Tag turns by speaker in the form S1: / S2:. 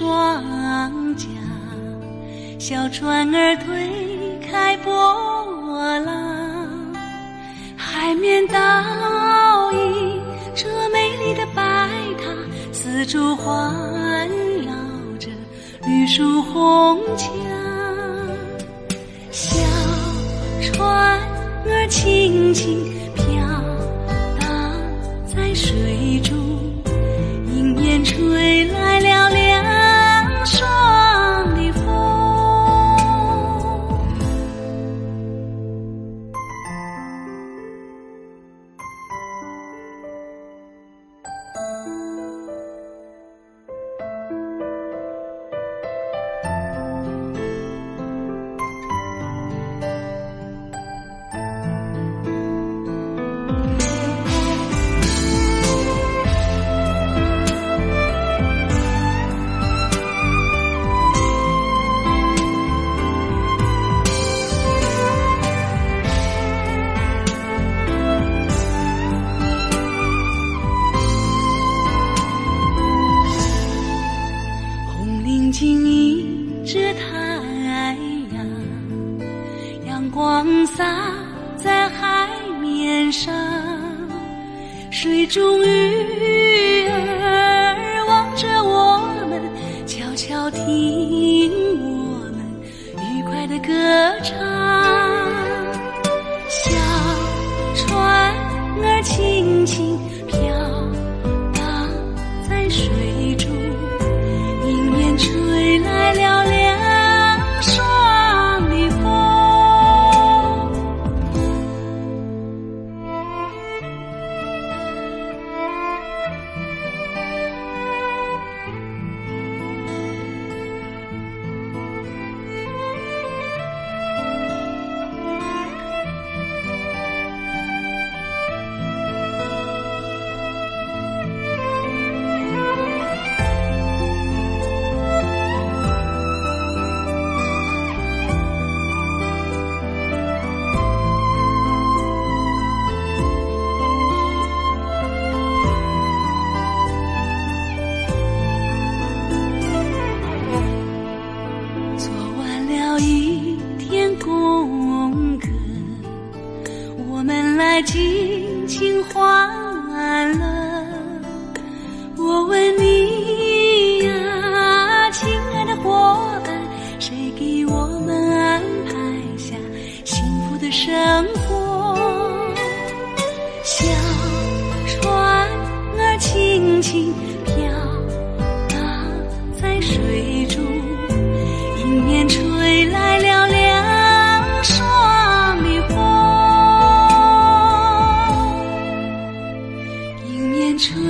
S1: 起双桨，小船儿推开波浪，海面倒映着美丽的白塔，四周环绕着绿树红墙，小船儿轻轻静静迎着太阳，阳光洒在海面上，水中鱼儿望着我们，悄悄听我们愉快的歌唱。来尽情欢乐。我问你呀，亲爱的伙伴，谁给我们安排下幸福的生活？小船儿轻轻车。